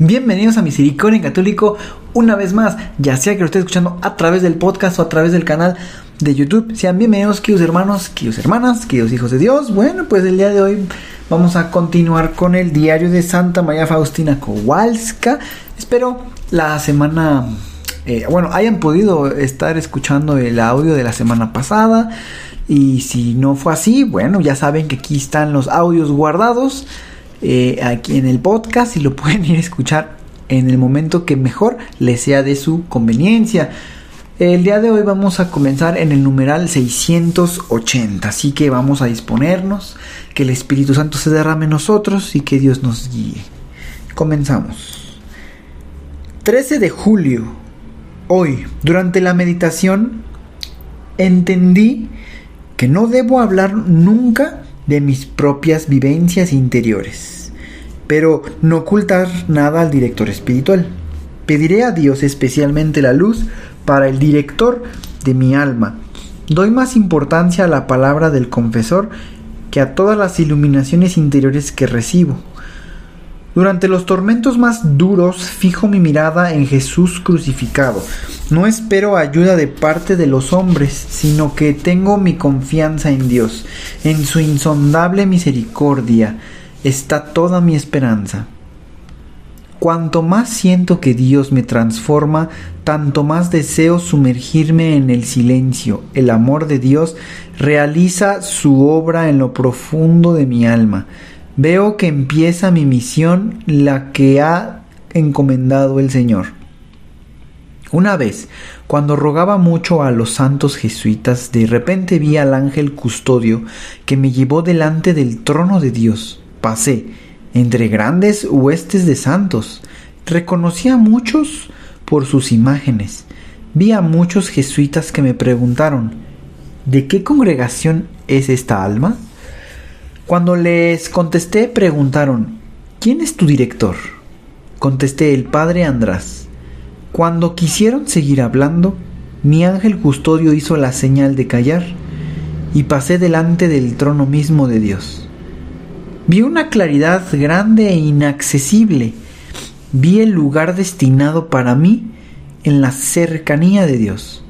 Bienvenidos a Misericordia Católico una vez más, ya sea que lo esté escuchando a través del podcast o a través del canal de YouTube. Sean bienvenidos, queridos hermanos, queridos hermanas, queridos hijos de Dios. Bueno, pues el día de hoy vamos a continuar con el diario de Santa María Faustina Kowalska. Espero la semana, eh, bueno, hayan podido estar escuchando el audio de la semana pasada. Y si no fue así, bueno, ya saben que aquí están los audios guardados eh, aquí en el podcast y lo pueden ir a escuchar en el momento que mejor les sea de su conveniencia. El día de hoy vamos a comenzar en el numeral 680, así que vamos a disponernos, que el Espíritu Santo se derrame en nosotros y que Dios nos guíe. Comenzamos. 13 de julio. Hoy, durante la meditación, entendí que no debo hablar nunca de mis propias vivencias interiores, pero no ocultar nada al director espiritual. Pediré a Dios especialmente la luz para el director de mi alma. Doy más importancia a la palabra del confesor que a todas las iluminaciones interiores que recibo. Durante los tormentos más duros fijo mi mirada en Jesús crucificado. No espero ayuda de parte de los hombres, sino que tengo mi confianza en Dios. En su insondable misericordia está toda mi esperanza. Cuanto más siento que Dios me transforma, tanto más deseo sumergirme en el silencio. El amor de Dios realiza su obra en lo profundo de mi alma. Veo que empieza mi misión, la que ha encomendado el Señor. Una vez, cuando rogaba mucho a los santos jesuitas, de repente vi al ángel custodio que me llevó delante del trono de Dios. Pasé entre grandes huestes de santos. Reconocí a muchos por sus imágenes. Vi a muchos jesuitas que me preguntaron, ¿de qué congregación es esta alma? Cuando les contesté preguntaron, ¿quién es tu director? Contesté el padre András. Cuando quisieron seguir hablando, mi ángel custodio hizo la señal de callar y pasé delante del trono mismo de Dios. Vi una claridad grande e inaccesible. Vi el lugar destinado para mí en la cercanía de Dios.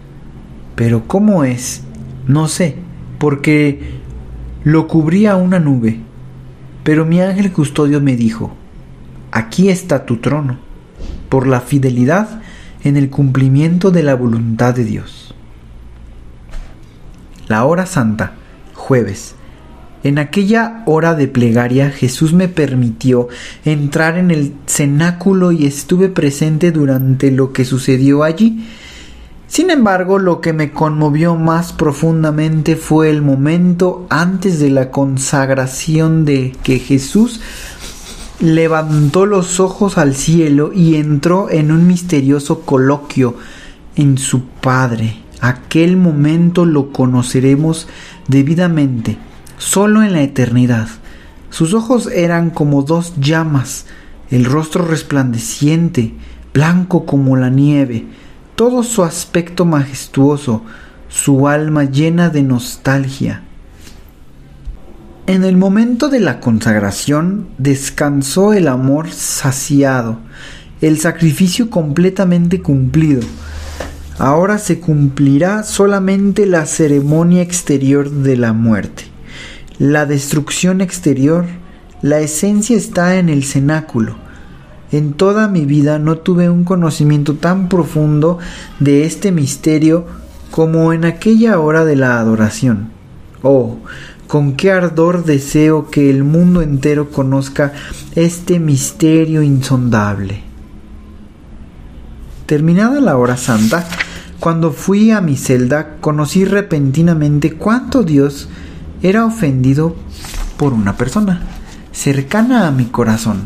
Pero ¿cómo es? No sé, porque lo cubría una nube, pero mi ángel custodio me dijo, aquí está tu trono, por la fidelidad en el cumplimiento de la voluntad de Dios. La hora santa, jueves. En aquella hora de plegaria Jesús me permitió entrar en el cenáculo y estuve presente durante lo que sucedió allí sin embargo, lo que me conmovió más profundamente fue el momento antes de la consagración de que Jesús levantó los ojos al cielo y entró en un misterioso coloquio en su Padre. Aquel momento lo conoceremos debidamente, solo en la eternidad. Sus ojos eran como dos llamas, el rostro resplandeciente, blanco como la nieve, todo su aspecto majestuoso, su alma llena de nostalgia. En el momento de la consagración descansó el amor saciado, el sacrificio completamente cumplido. Ahora se cumplirá solamente la ceremonia exterior de la muerte. La destrucción exterior, la esencia está en el cenáculo en toda mi vida no tuve un conocimiento tan profundo de este misterio como en aquella hora de la adoración. Oh, con qué ardor deseo que el mundo entero conozca este misterio insondable. Terminada la hora santa, cuando fui a mi celda, conocí repentinamente cuánto Dios era ofendido por una persona cercana a mi corazón.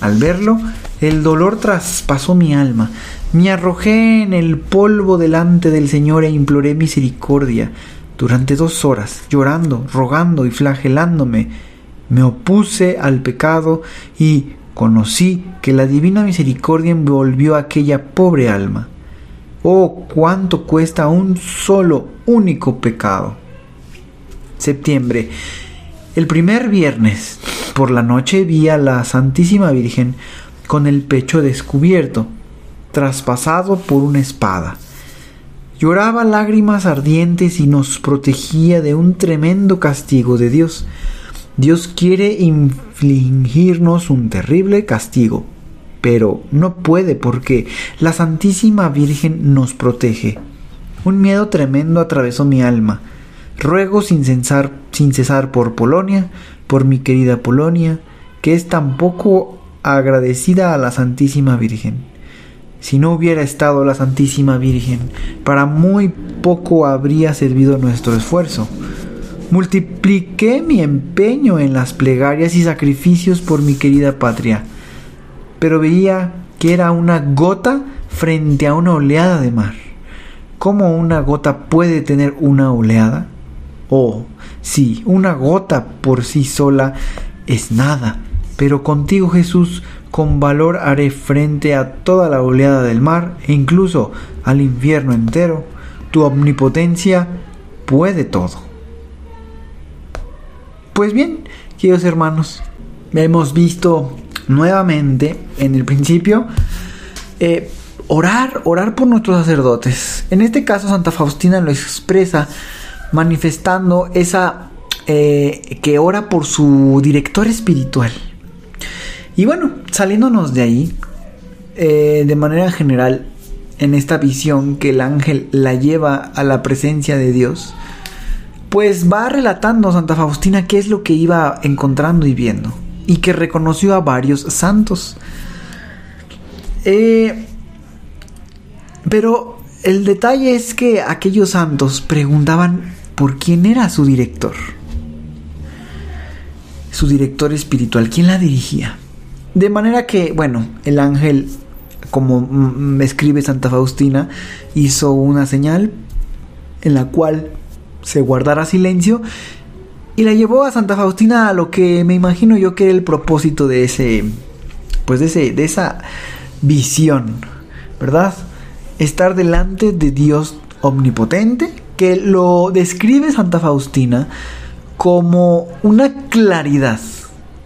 Al verlo, El dolor traspasó mi alma. Me arrojé en el polvo delante del Señor e imploré misericordia. Durante dos horas, llorando, rogando y flagelándome, me opuse al pecado y conocí que la divina misericordia envolvió a aquella pobre alma. Oh, cuánto cuesta un solo, único pecado. Septiembre. El primer viernes por la noche vi a la Santísima Virgen con el pecho descubierto, traspasado por una espada. Lloraba lágrimas ardientes y nos protegía de un tremendo castigo de Dios. Dios quiere infligirnos un terrible castigo, pero no puede porque la Santísima Virgen nos protege. Un miedo tremendo atravesó mi alma. Ruego sin cesar, sin cesar por Polonia, por mi querida Polonia, que es tan poco agradecida a la Santísima Virgen. Si no hubiera estado la Santísima Virgen, para muy poco habría servido nuestro esfuerzo. Multipliqué mi empeño en las plegarias y sacrificios por mi querida patria, pero veía que era una gota frente a una oleada de mar. ¿Cómo una gota puede tener una oleada? Oh, sí, una gota por sí sola es nada, pero contigo Jesús con valor haré frente a toda la oleada del mar e incluso al infierno entero. Tu omnipotencia puede todo. Pues bien, queridos hermanos, hemos visto nuevamente en el principio eh, orar, orar por nuestros sacerdotes. En este caso Santa Faustina lo expresa manifestando esa eh, que ora por su director espiritual. Y bueno, saliéndonos de ahí, eh, de manera general, en esta visión que el ángel la lleva a la presencia de Dios, pues va relatando Santa Faustina qué es lo que iba encontrando y viendo, y que reconoció a varios santos. Eh, pero el detalle es que aquellos santos preguntaban por quién era su director, su director espiritual, quién la dirigía. De manera que, bueno, el ángel, como me escribe Santa Faustina, hizo una señal en la cual se guardara silencio y la llevó a Santa Faustina a lo que me imagino yo que era el propósito de ese pues de ese de esa visión, ¿verdad? Estar delante de Dios omnipotente que lo describe Santa Faustina como una claridad.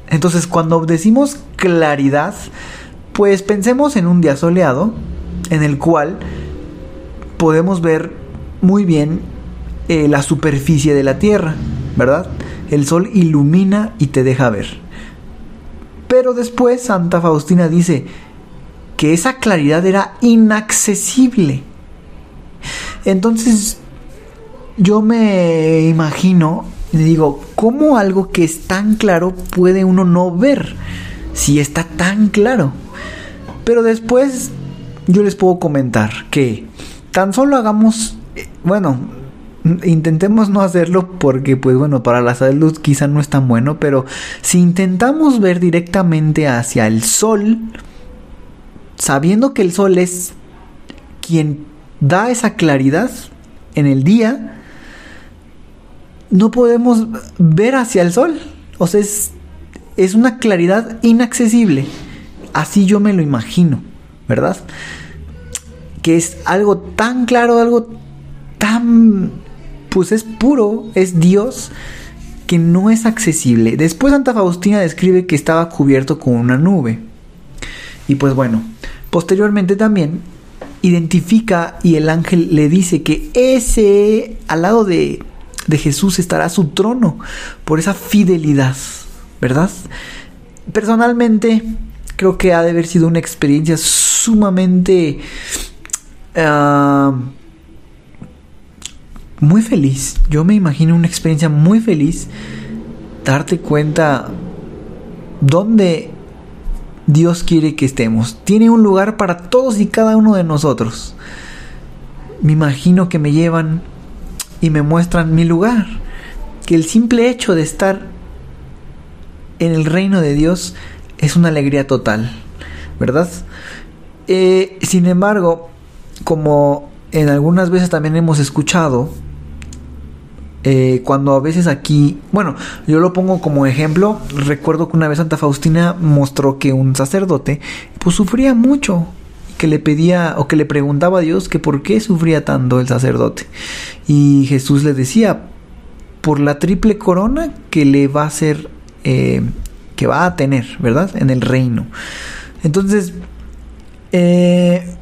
Entonces, cuando decimos claridad, pues pensemos en un día soleado en el cual podemos ver muy bien eh, la superficie de la Tierra, ¿verdad? El sol ilumina y te deja ver. Pero después Santa Faustina dice que esa claridad era inaccesible. Entonces yo me imagino digo, ¿cómo algo que es tan claro puede uno no ver si está tan claro? Pero después yo les puedo comentar que tan solo hagamos, eh, bueno, intentemos no hacerlo porque pues bueno para la salud quizá no es tan bueno pero si intentamos ver directamente hacia el sol sabiendo que el sol es quien da esa claridad en el día no podemos ver hacia el sol o sea es, es una claridad inaccesible así yo me lo imagino verdad que es algo tan claro algo tan pues es puro, es Dios que no es accesible. Después Santa Faustina describe que estaba cubierto con una nube. Y pues bueno, posteriormente también identifica y el ángel le dice que ese al lado de, de Jesús estará su trono por esa fidelidad, ¿verdad? Personalmente creo que ha de haber sido una experiencia sumamente... Ah, muy feliz. Yo me imagino una experiencia muy feliz. Darte cuenta dónde Dios quiere que estemos. Tiene un lugar para todos y cada uno de nosotros. Me imagino que me llevan y me muestran mi lugar. Que el simple hecho de estar en el reino de Dios es una alegría total. ¿verdad? Eh, sin embargo, como en algunas veces también hemos escuchado, eh, cuando a veces aquí, bueno, yo lo pongo como ejemplo, recuerdo que una vez Santa Faustina mostró que un sacerdote pues sufría mucho, que le pedía o que le preguntaba a Dios que por qué sufría tanto el sacerdote. Y Jesús le decía, por la triple corona que le va a hacer, eh, que va a tener, ¿verdad? En el reino. Entonces, eh,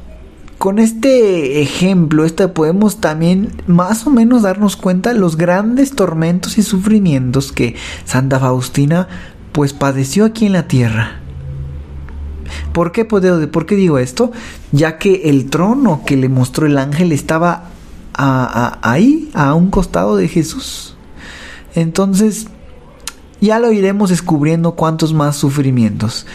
con este ejemplo, este podemos también más o menos darnos cuenta de los grandes tormentos y sufrimientos que Santa Faustina pues padeció aquí en la tierra. ¿Por qué, ¿Por qué digo esto? Ya que el trono que le mostró el ángel estaba ahí, a un costado de Jesús. Entonces, ya lo iremos descubriendo cuántos más sufrimientos.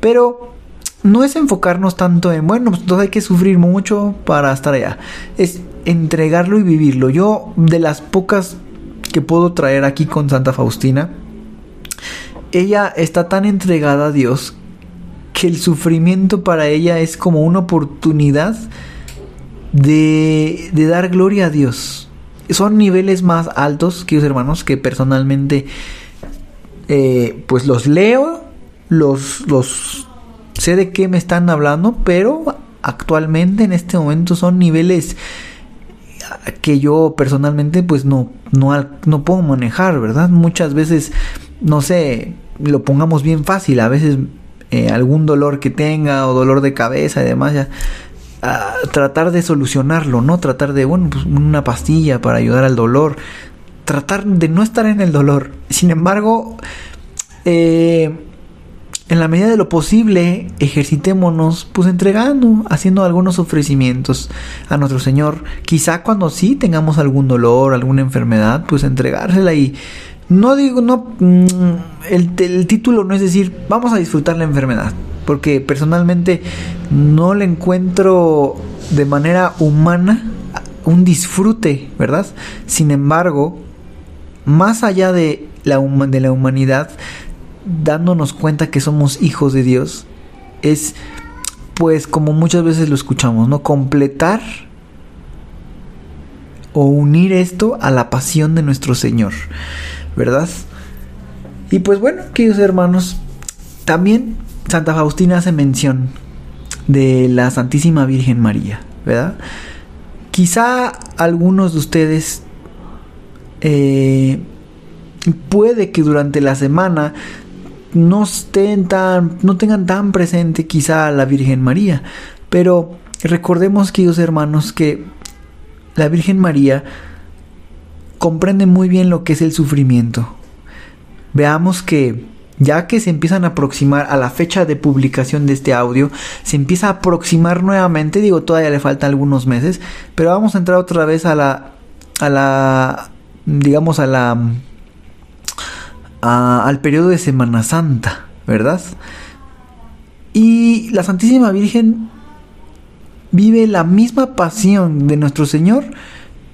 Pero no es enfocarnos tanto en, bueno, pues entonces hay que sufrir mucho para estar allá. Es entregarlo y vivirlo. Yo, de las pocas que puedo traer aquí con Santa Faustina, ella está tan entregada a Dios que el sufrimiento para ella es como una oportunidad de, de dar gloria a Dios. Son niveles más altos, queridos hermanos, que personalmente eh, pues los leo, los, los sé de qué me están hablando, pero actualmente en este momento son niveles que yo personalmente pues no, no, no puedo manejar, ¿verdad? Muchas veces, no sé, lo pongamos bien fácil, a veces eh, algún dolor que tenga o dolor de cabeza y demás, ya, tratar de solucionarlo, ¿no? Tratar de, bueno, pues una pastilla para ayudar al dolor, tratar de no estar en el dolor. Sin embargo, eh, en la medida de lo posible, ejercitémonos, pues entregando, haciendo algunos ofrecimientos a nuestro Señor. Quizá cuando sí tengamos algún dolor, alguna enfermedad, pues entregársela y no digo, no, mm, el, el título no es decir, vamos a disfrutar la enfermedad, porque personalmente no le encuentro de manera humana un disfrute, ¿verdad? Sin embargo, más allá de la, de la humanidad, dándonos cuenta que somos hijos de Dios, es pues como muchas veces lo escuchamos, ¿no? Completar o unir esto a la pasión de nuestro Señor, ¿verdad? Y pues bueno, queridos hermanos, también Santa Faustina hace mención de la Santísima Virgen María, ¿verdad? Quizá algunos de ustedes eh, puede que durante la semana no estén tan, no tengan tan presente quizá a la Virgen María, pero recordemos, queridos hermanos, que la Virgen María comprende muy bien lo que es el sufrimiento. Veamos que ya que se empiezan a aproximar a la fecha de publicación de este audio, se empieza a aproximar nuevamente, digo, todavía le faltan algunos meses, pero vamos a entrar otra vez a la a la digamos a la al periodo de Semana Santa, ¿verdad? Y la Santísima Virgen vive la misma pasión de nuestro Señor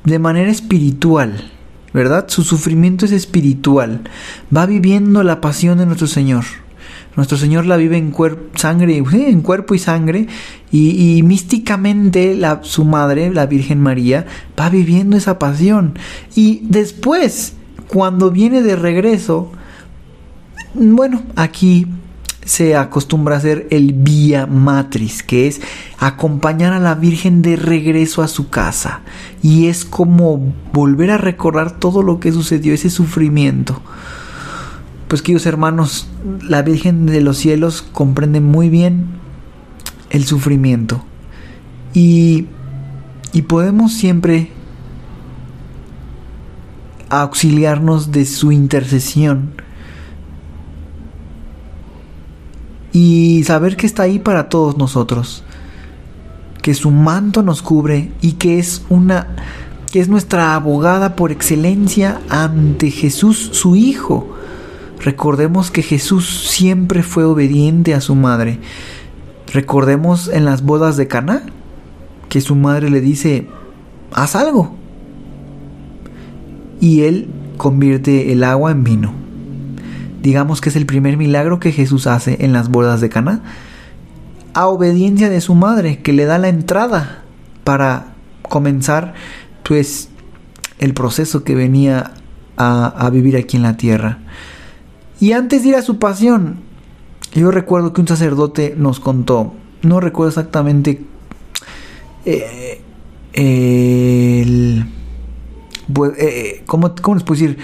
de manera espiritual, ¿verdad? Su sufrimiento es espiritual. Va viviendo la pasión de nuestro Señor. Nuestro Señor la vive en, sangre, en cuerpo y sangre y, místicamente su madre, la Virgen María, va viviendo esa pasión. Y después cuando viene de regreso, bueno, aquí se acostumbra a hacer el vía matriz, que es acompañar a la Virgen de regreso a su casa. Y es como volver a recordar todo lo que sucedió, ese sufrimiento. Pues queridos hermanos, la Virgen de los cielos comprende muy bien el sufrimiento. Y, y podemos siempre auxiliarnos de su intercesión y saber que está ahí para todos nosotros, que su manto nos cubre y que es una que es nuestra abogada por excelencia ante Jesús su hijo. Recordemos que Jesús siempre fue obediente a su madre. Recordemos en las bodas de Caná que su madre le dice, "Haz algo." y Él convierte el agua en vino. Digamos que es el primer milagro que Jesús hace en las bodas de Cana. a obediencia de su madre, que le da la entrada para comenzar pues el proceso que venía a, vivir aquí en la tierra. Y antes de ir a su pasión, yo recuerdo que un sacerdote nos contó, no recuerdo exactamente eh, el, eh, ¿cómo, ¿cómo, les puedo decir?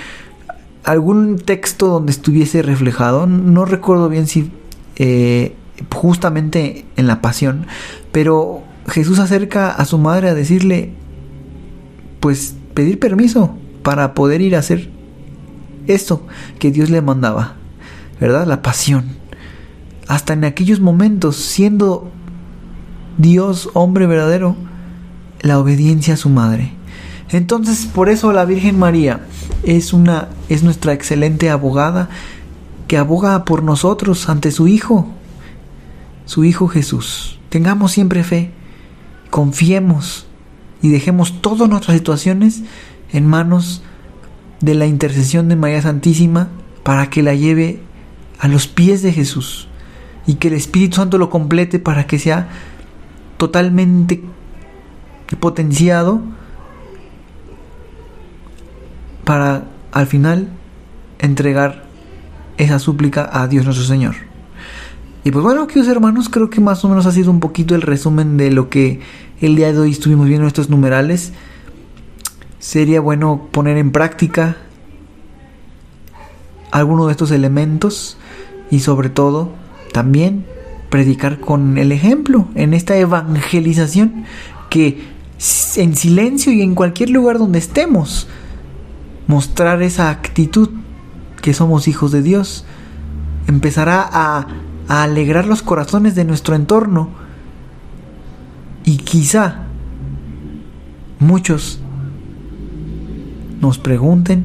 Algún texto donde estuviese reflejado, no recuerdo bien si eh, justamente en la pasión, pero Jesús acerca a su madre a decirle, pues pedir permiso para poder ir a hacer esto que Dios le mandaba, ¿verdad? La pasión. Hasta en aquellos momentos, siendo Dios hombre verdadero, la obediencia a su madre. Entonces, por eso la Virgen María es una es nuestra excelente abogada que aboga por nosotros ante su hijo, su hijo Jesús. Tengamos siempre fe, confiemos y dejemos todas nuestras situaciones en manos de la intercesión de María Santísima para que la lleve a los pies de Jesús y que el Espíritu Santo lo complete para que sea totalmente potenciado para al final entregar esa súplica a Dios nuestro Señor. Y pues bueno, queridos hermanos, creo que más o menos ha sido un poquito el resumen de lo que el día de hoy estuvimos viendo estos numerales. Sería bueno poner en práctica alguno de estos elementos y sobre todo también predicar con el ejemplo en esta evangelización que en silencio y en cualquier lugar donde estemos mostrar esa actitud que somos hijos de Dios empezará a, alegrar los corazones de nuestro entorno y quizá muchos nos pregunten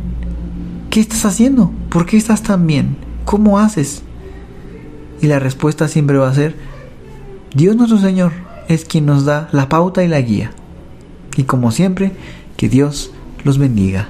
¿qué estás haciendo? ¿por qué estás tan bien? ¿cómo haces? Y la respuesta siempre va a ser, Dios nuestro Señor es quien nos da la pauta y la guía. Y como siempre, que Dios los bendiga.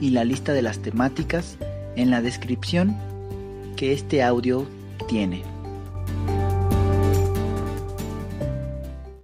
y la lista de las temáticas en la descripción que este audio tiene.